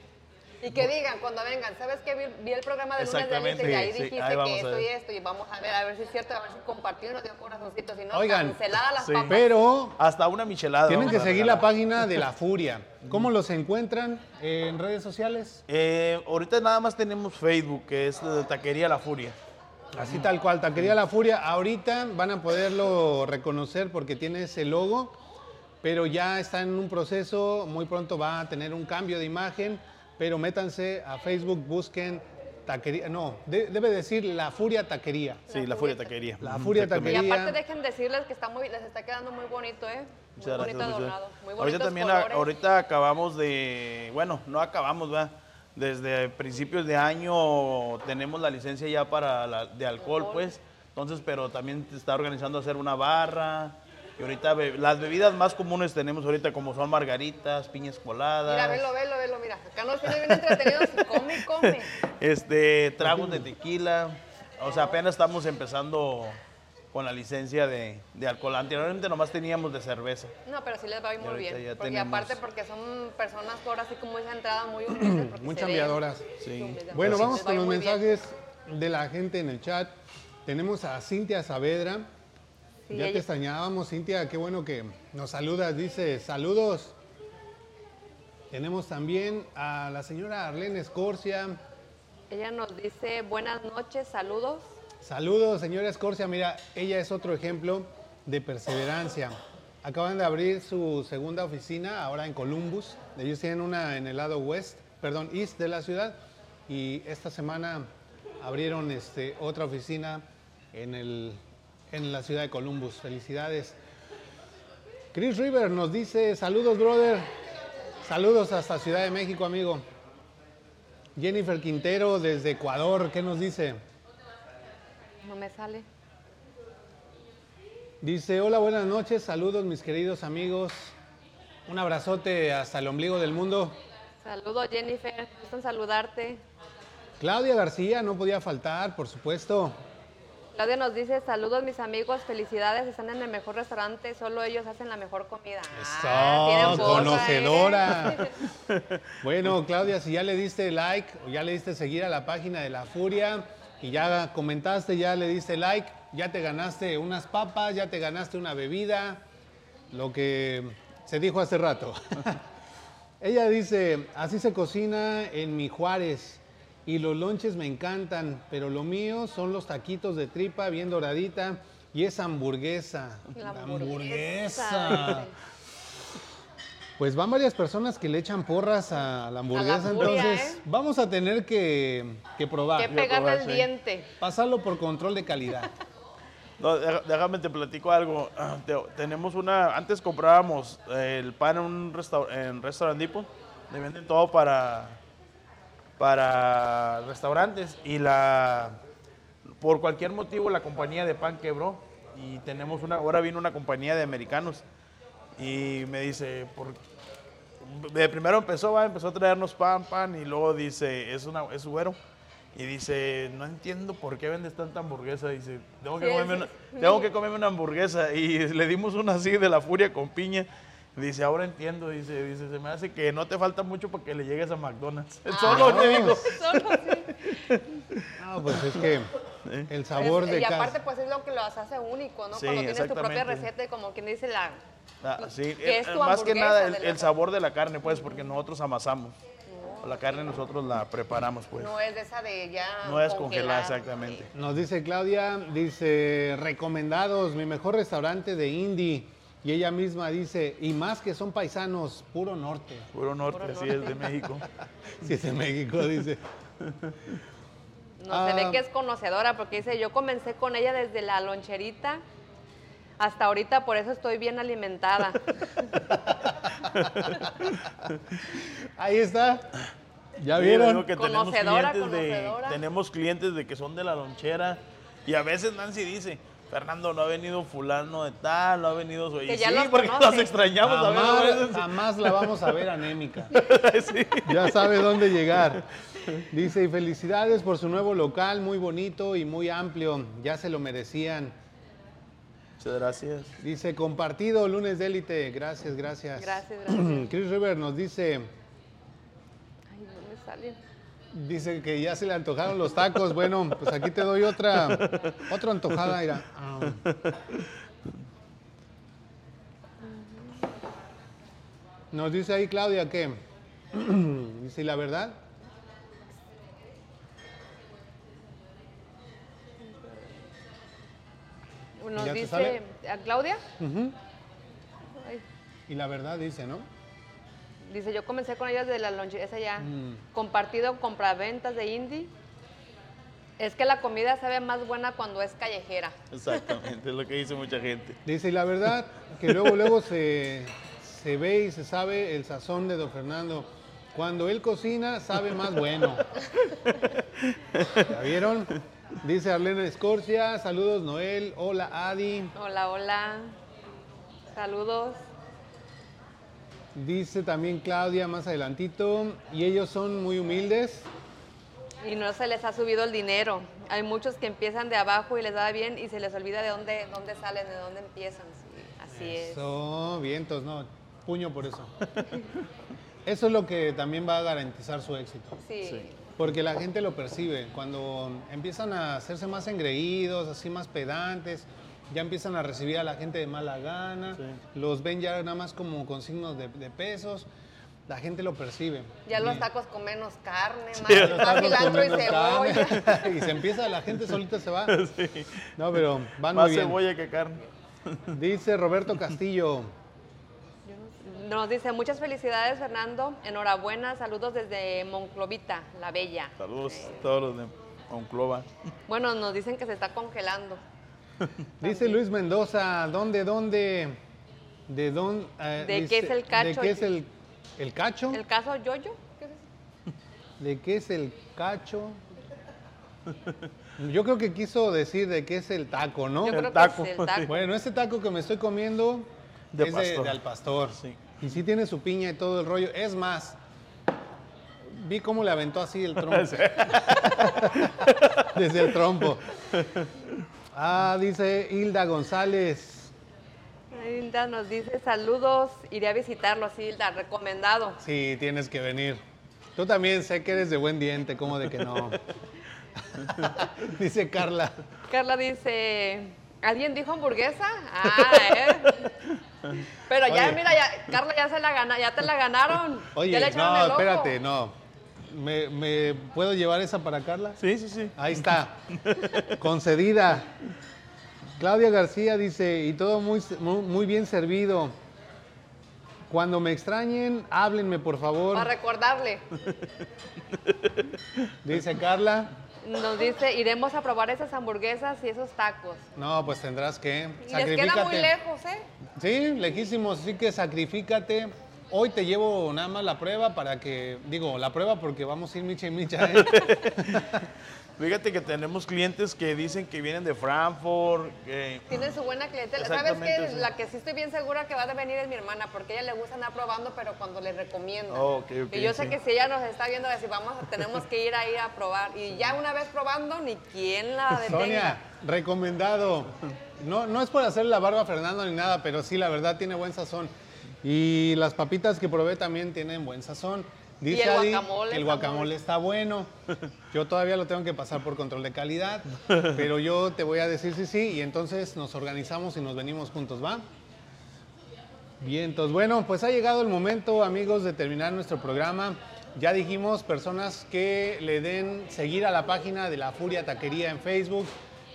Y que digan cuando vengan, ¿sabes qué? Vi, vi el programa de lunes de Élite y ahí sí, dijiste ahí vamos que esto y esto y vamos a ver, a ver si es cierto, a ver si compartió y nos dio corazoncitos, si no, Oigan, canceladas las sí. papas. Pero Hasta una michelada. tienen que seguir la página de La Furia. ¿Cómo los encuentran en redes sociales? Eh, ahorita nada más tenemos Facebook, que es de Taquería La Furia. Así tal cual, Taquería La Furia. Ahorita van a poderlo reconocer porque tiene ese logo, pero ya está en un proceso, muy pronto va a tener un cambio de imagen, pero métanse a Facebook, busquen Taquería, no, de- debe decir La Furia Taquería. Sí, La Furia Taquería. La Furia Y. Taquería. aparte dejen decirles que está muy, les está quedando muy bonito, ¿eh? Muy Muchas gracias, bonito muchas adornado, muy Ahorita también, colores. ahorita acabamos de, bueno, no acabamos, ¿verdad? Desde principios de año tenemos la licencia ya para la, de alcohol, Alcohol. pues. Entonces, pero también se está organizando hacer una barra. Y ahorita be- las bebidas más comunes tenemos ahorita como son margaritas, piñas coladas. Mira, velo, velo, velo, mira, Acá nos tiene bien entretenidos y come come. Este, tragos de tequila. O sea, apenas estamos empezando con la licencia de, de alcohol. Anteriormente nomás teníamos de cerveza. No, pero sí les va a ir muy bien. ya Porque tenemos- aparte porque son personas por así como esa entrada muy humildes. Muy chambeadoras. Sí. Bueno, vamos va con los bien. mensajes de la gente en el chat. Tenemos a Cintia Saavedra. Sí, ya te extrañábamos, Cintia. Qué bueno que nos saludas. Dice, saludos. Tenemos también a la señora Arlene Escorcia. Ella nos dice buenas noches, saludos. Saludos, señora Escorcia. Mira, ella es otro ejemplo de perseverancia. Acaban de abrir su segunda oficina ahora en Columbus. Ellos tienen una en el lado west, perdón, east de la ciudad. Y esta semana abrieron este, otra oficina en, el, en la ciudad de Columbus. Felicidades. Chris River nos dice, saludos, brother. Saludos hasta Ciudad de México, amigo. Jennifer Quintero desde Ecuador, ¿qué nos dice? No me sale. Dice, hola, buenas noches, saludos mis queridos amigos. Un abrazote hasta el ombligo del mundo. Saludos, Jennifer. Gustan saludarte. Claudia García no podía faltar, por supuesto. Claudia nos dice, saludos mis amigos, felicidades, están en el mejor restaurante, solo ellos hacen la mejor comida. Ah, tienen Eso, conocedora. ¿eh? Bueno, Claudia, si ya le diste like o ya le diste seguir a la página de La Furia y ya comentaste, ya le diste like, ya te ganaste unas papas, ya te ganaste una bebida, lo que se dijo hace rato. Ella dice, así se cocina en mi Juárez y los lonches me encantan, pero lo mío son los taquitos de tripa bien doradita y esa hamburguesa. La hamburguesa. Pues van varias personas que le echan porras a la hamburguesa, furia, entonces ¿eh? vamos a tener que, que probar, Que pegarle el sí. diente. pasarlo por control de calidad. No, déjame te platico algo. Te- tenemos una. Antes comprábamos el pan en un restaur en Restaurant Depot. Le venden todo para para restaurantes y la por cualquier motivo la compañía de pan quebró y tenemos una ahora vino una compañía de americanos y me dice por de primero empezó va, empezó a traernos pan pan y luego dice es una es güero y dice no entiendo por qué vendes tanta hamburguesa dice tengo que Sí, comerme sí. una, tengo que comerme una hamburguesa y le dimos una así de la furia con piña Dice, ahora entiendo, dice, dice, se me hace que no te falta mucho para que le llegues a McDonald's. Solo te digo. Solo sí. No, pues es que el sabor Es- de y aparte, casa. pues es lo que lo hace único, ¿no? Sí, Cuando tienes tu propia receta y como quien dice la. Ah, sí, ¿Qué eh, es tu más que nada el, el sabor de la carne, pues, porque nosotros amasamos. La carne nosotros la preparamos, pues. No es de esa de ya. No es congelada, exactamente. Nos dice Claudia, dice, recomendados, mi mejor restaurante de indie. Y ella misma dice, y más que son paisanos, puro norte. Puro norte, Puro así es, de México. Si es de México, dice. No se Ah. ve que es conocedora porque dice, yo comencé con ella desde la loncherita hasta ahorita, por eso estoy bien alimentada. Ahí está. ¿Ya Sí, vieron? que tenemos Conocedora, clientes, de, conocedora. tenemos clientes de que son de la lonchera. Y a veces Nancy dice, Fernando, no ha venido fulano de tal, no ha venido su... Que sí, los porque conoce. los extrañamos a Jamás, veces. jamás la vamos a ver anémica. Sí. Ya sabe dónde llegar. Dice, y felicidades por su nuevo local, muy bonito y muy amplio. Ya se lo merecían. Muchas gracias. Dice, compartido, lunes de élite. Gracias, gracias. Gracias, gracias. Chris River nos dice, Ay, no me sale. Dice que ya se le antojaron los tacos. Bueno, pues aquí te doy otra, otra antojada. Mira. Ah. Nos dice ahí Claudia que, dice, ¿y la verdad? Nos ¿Ya te dice? ¿a Claudia? Y la verdad dice, ¿no? Dice, yo comencé con ellas de la lonche, esa ya. Mm. Compartido compraventas de indie. Es que la comida sabe más buena cuando es callejera. Exactamente, es lo que dice mucha gente. Dice, y la verdad, que luego, luego se, se ve y se sabe el sazón de don Fernando. Cuando él cocina, sabe más bueno. ¿Ya vieron? Dice Arlene Escorcia, saludos Noel, hola Adi. Hola, hola. Saludos. Dice también Claudia más adelantito, y ellos son muy humildes. Y no se les ha subido el dinero. Hay muchos que empiezan de abajo y les da bien y se les olvida de dónde, dónde salen, de dónde empiezan. Sí, así es. Eso, vientos, no, puño por eso. Eso es lo que también va a garantizar su éxito. Sí. Sí. Porque la gente lo percibe. Cuando empiezan a hacerse más engreídos, así más pedantes, ya empiezan a recibir a la gente de mala gana, Sí. los ven ya nada más como con signos de, de pesos, la gente lo percibe. Ya los tacos con menos carne, más, más cilantro y carne. cebolla. y se empieza, la gente solita se va. No, pero van Más muy bien. cebolla que carne. Dice Roberto Castillo. Nos dice, muchas felicidades Fernando, enhorabuena, saludos desde Monclovita, la Bella. Saludos a todos los de Monclova. Bueno, nos dicen que se está congelando. Dice Luis Mendoza, ¿dónde, dónde, de dónde? eh, ¿De dice, qué es el ¿De cacho? qué es el, el cacho? ¿El caso Yoyo? ¿Qué es eso? ¿De qué es el cacho? Yo creo que quiso decir de qué es el taco, ¿no? Yo El creo taco, que es el taco. Bueno, este taco que me estoy comiendo De es de, pastor. de al pastor. Sí. Y sí tiene su piña y todo el rollo. Es más, vi cómo le aventó así el trompo. Desde el trompo. Ah, dice Hilda González. Hilda nos dice, saludos, iré a visitarlos, Hilda, recomendado. Sí, tienes que venir. Tú también sé que eres de buen diente, ¿cómo de que no? dice Carla. Carla dice, ¿alguien dijo hamburguesa? Ah, ¿eh? Pero ya, Oye. mira, ya, Carla ya se la gana, ya te la ganaron. Oye, ya le no, el espérate, no. ¿Me, me puedo llevar esa para Carla? Sí, sí, sí. Ahí está. Concedida. Claudia García dice, y todo muy, muy, muy bien servido. Cuando me extrañen, háblenme, por favor. Para recordarle, Dice Carla. nos dice, iremos a probar esas hamburguesas y esos tacos. No, pues tendrás que. Y les queda muy lejos, ¿eh? Sí, lejísimos, así que sacrifícate. Hoy te llevo nada más la prueba para que, digo, la prueba porque vamos a ir micha y micha. ¿eh? Fíjate que tenemos clientes que dicen que vienen de Frankfurt. que- Tienen su buena clientela. ¿Sabes qué? Sí. La que sí estoy bien segura que va a venir es mi hermana, porque a ella le gusta andar probando, pero cuando le recomiendo. Oh, ok, ok, y yo sé que si ella nos está viendo, decir, vamos, tenemos que ir a ir a probar. Y ya una vez probando, ni quien la detenga. Sonia, recomendado. No, no es por hacer la barba a Fernando ni nada, pero sí, la verdad tiene buen sazón. Y las papitas que probé también tienen buen sazón. Dice el Adi guacamole que el guacamole está bueno. Yo todavía lo tengo que pasar por control de calidad, pero yo te voy a decir sí, sí, y entonces nos organizamos y nos venimos juntos, ¿va? Bien, entonces, bueno, pues ha llegado el momento, amigos, de terminar nuestro programa. Ya dijimos, personas que le den seguir a la página de La Furia Taquería en Facebook,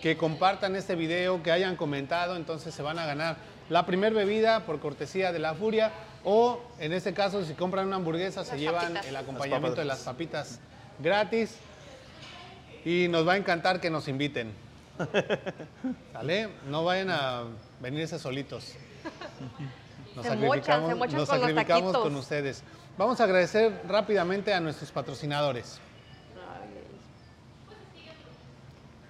que compartan este video, que hayan comentado, entonces se van a ganar la primer bebida por cortesía de La Furia, o en este caso, si compran una hamburguesa, se llevan el acompañamiento de las papitas gratis. Y nos va a encantar que nos inviten. ¿Sale? No vayan a venirse solitos. Nos Se mochan, se mochan nos con los sacrificamos con ustedes. Vamos a agradecer rápidamente a nuestros patrocinadores.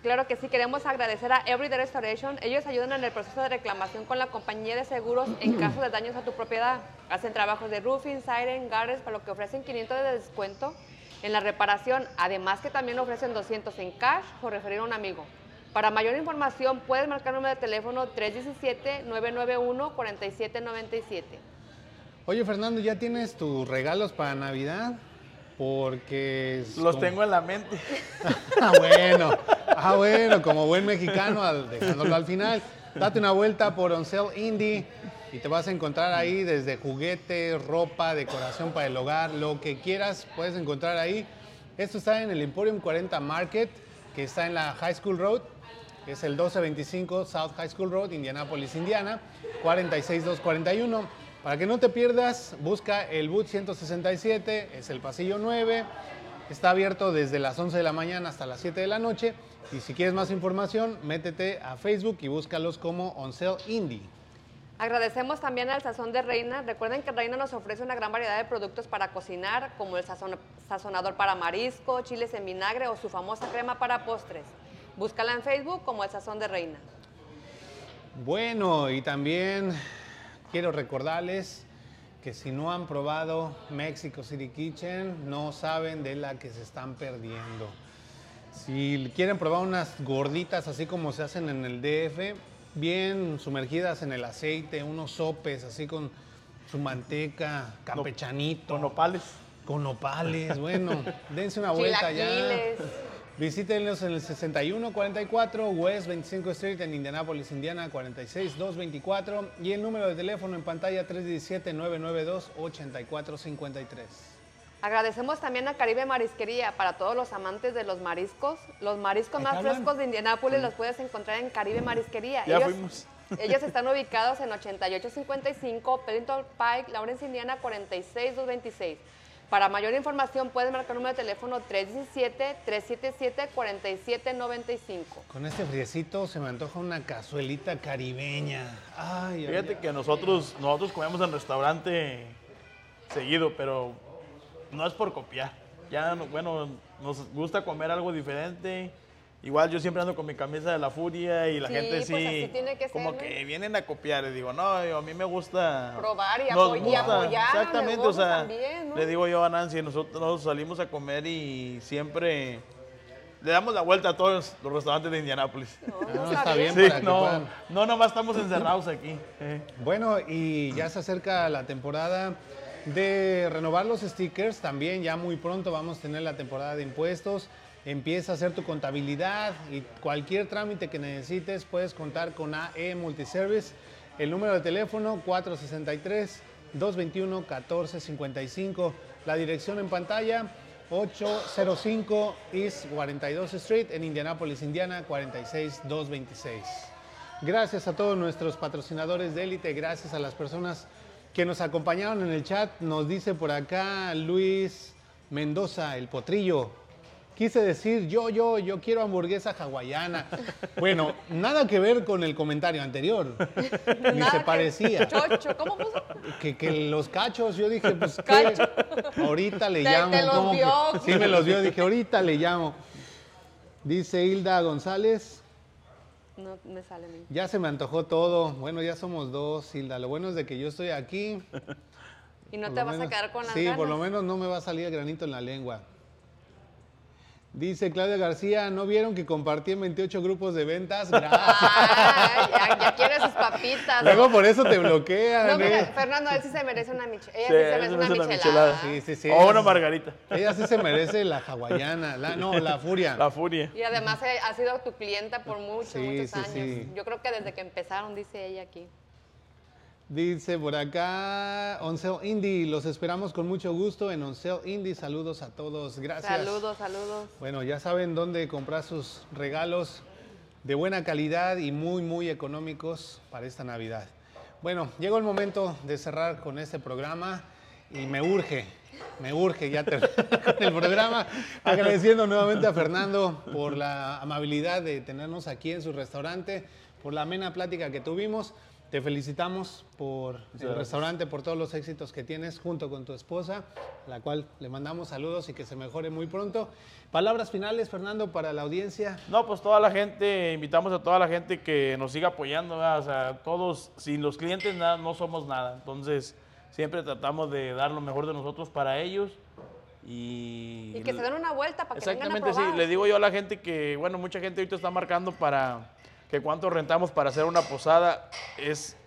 Claro que sí, queremos agradecer a Everyday Restoration. Ellos ayudan en el proceso de reclamación con la compañía de seguros en caso de daños a tu propiedad. Hacen trabajos de roofing, siren, gutters, para lo que ofrecen 500 de descuento en la reparación. Además que también ofrecen 200 en cash por referir a un amigo. Para mayor información puedes marcar el número de teléfono 317-991-4797. Oye, Fernando, ¿ya tienes tus regalos para Navidad? Porque... Los como- tengo en la mente. Ah, bueno. Ah, bueno, como buen mexicano, al- dejándolo al final. Date una vuelta por Oncel Indie y te vas a encontrar ahí desde juguetes, ropa, decoración para el hogar, lo que quieras, puedes encontrar ahí. Esto está en el Emporium 40 Market, que está en la High School Road. Es el 1225 South High School Road, Indianapolis, Indiana, 46241. Para que no te pierdas, busca el Boot 167, es el pasillo 9. Está abierto desde las 11 de la mañana hasta las 7 de la noche. Y si quieres más información, métete a Facebook y búscalos como Oncel Indie. Agradecemos también al Sazón de Reina. Recuerden que Reina nos ofrece una gran variedad de productos para cocinar, como el sazon- sazonador para marisco, chiles en vinagre o su famosa crema para postres. Búscala en Facebook como el Sazón de Reina. Bueno, y también quiero recordarles que si no han probado Mexico City Kitchen, no saben de la que se están perdiendo. Si quieren probar unas gorditas así como se hacen en el DF, bien sumergidas en el aceite, unos sopes así con su manteca, campechanito. Con nopales. Con nopales, bueno, dense una vuelta ya. Visítenlos en el 6144 West 25 Street en Indianapolis, Indiana 46224 y el número de teléfono en pantalla 317-992-8453. Agradecemos también a Caribe Marisquería para todos los amantes de los mariscos. Los mariscos más frescos de Indianápolis los puedes encontrar en Caribe Marisquería. Ya fuimos. Ellos están ubicados en 8855 Pellington Pike, Lawrence, Indiana 46226. Para mayor información puedes marcar el número de teléfono 317-377-4795. Con este friecito se me antoja una cazuelita caribeña. Ay, Fíjate ay. que nosotros, nosotros comemos en restaurante seguido, pero no es por copiar. Ya, no- bueno, nos gusta comer algo diferente. Igual yo siempre ando con mi camisa de la furia y la Sí, gente pues sí, así tiene que como ser, ¿no? que vienen a copiar. Y digo, no, yo- a mí me gusta Probar y apoyar Exactamente, o sea, también, ¿no? le digo yo a Nancy, nosotros nos salimos a comer y siempre le damos la vuelta a todos los restaurantes de Indianápolis. Ah, no, está bien. Sí, para que no, puedan- no, nomás estamos encerrados aquí. eh. Bueno, y ya se acerca la temporada de renovar los stickers. También ya muy pronto vamos a tener la temporada de impuestos. Empieza a hacer tu contabilidad y cualquier trámite que necesites puedes contar con AE Multiservice. El número de teléfono 463-221-1455. La dirección en pantalla 805 East 42 Street en Indianapolis, Indiana 46226. Gracias a todos nuestros patrocinadores de élite, gracias a las personas que nos acompañaron en el chat. Nos dice por acá Luis Mendoza, el potrillo. Quise decir yo, yo, yo quiero hamburguesa hawaiana. Bueno, nada que ver con el comentario anterior. Ni Nada se que- parecía. Chocho, ¿cómo puso? Que, que los cachos, yo dije, pues ¿qué? Ahorita le Te- llamo. te los vio. Sí, me los vio, dije, ahorita le llamo. Dice Hilda González, No me sale mí. ya se me antojó todo. Bueno, ya somos dos, Hilda. Lo bueno es de que yo estoy aquí. Y no Por te vas menos- a quedar con las Sí, ganas. por lo menos no me va a salir el granito en la lengua. Dice Claudia García, ¿no vieron que compartí en 28 grupos de ventas? Gracias. Ay, ya, ya quiere sus papitas. Luego por eso te bloquean. No, mira, ¿eh? Fernando, él sí se merece una michelada. Ella Sí, sí, se merece se una merece una michelada. Sí, sí, sí. o una margarita. Ella sí se merece la hawaiana. La, no, la furia. La furia. Y además eh, ha sido tu clienta por muchos, Sí, muchos sí, años. sí. Yo creo que desde que empezaron, dice ella aquí. Dice por acá, Oncel Indie, los esperamos con mucho gusto en Oncel Indie. Saludos a todos, gracias. Saludos, saludos. Bueno, ya saben dónde comprar sus regalos de buena calidad y muy, muy económicos para esta Navidad. Bueno, llegó el momento de cerrar con este programa y me urge, me urge ya terminar con el programa. Agradeciendo nuevamente a Fernando por la amabilidad de tenernos aquí en su restaurante, por la amena plática que tuvimos. Te felicitamos por el gracias. restaurante, por todos los éxitos que tienes junto con tu esposa, a la cual le mandamos saludos y que se mejore muy pronto. Palabras finales, Fernando, para la audiencia. No, pues toda la gente, invitamos a toda la gente que nos siga apoyando, ¿verdad? o sea, todos, sin los clientes nada, no somos nada, entonces siempre tratamos de dar lo mejor de nosotros para ellos y... Y que se den una vuelta para que vengan a Exactamente, sí, probar. le digo yo a la gente que, bueno, mucha gente ahorita está marcando para que cuánto rentamos para hacer una posada es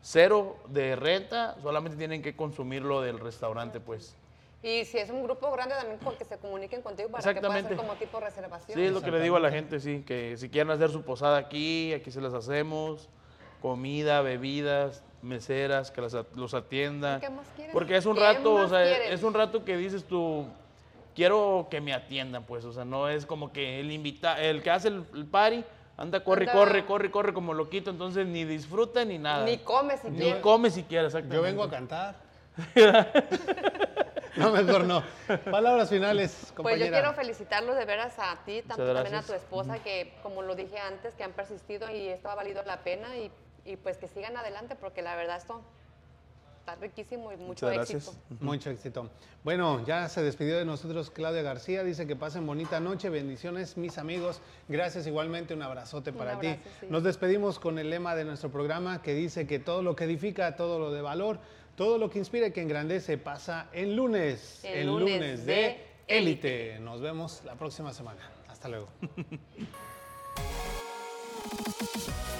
cero de renta, solamente tienen que consumir lo del restaurante, pues. Y si es un grupo grande también con que se comuniquen contigo para que pueda Exactamente. hacer como tipo reservación. Sí, es lo que le digo a la gente, sí, que si quieren hacer su posada aquí, aquí se las hacemos, comida, bebidas, meseras, que las los atiendan. ¿Qué más quieren? Porque es un ¿Qué rato, o sea, quieren? es un rato que dices tú, quiero que me atiendan, pues, o sea, no es como que el invita, el que hace el, el party anda, corre, Anda- corre, corre, corre como loquito, entonces ni disfruta ni nada. Ni come Ni siquiera. come siquiera, exactamente. Yo vengo a cantar. no, mejor no. Palabras finales, Pues yo quiero felicitarlos de veras a ti, tanto también a tu esposa, que como lo dije antes, que han persistido y esto ha valido la pena y, y pues que sigan adelante porque la verdad esto está riquísimo y mucho Muchas gracias. éxito. Mucho éxito. Bueno, ya se despidió de nosotros Claudia García. Dice que pasen bonita noche. Bendiciones, mis amigos. Gracias igualmente. Un abrazote Un para abrazo, ti. sí. Nos despedimos con el lema de nuestro programa que dice que todo lo que edifica, todo lo de valor, todo lo que inspira y que engrandece pasa en lunes. El el lunes de élite. Nos vemos la próxima semana. Hasta luego.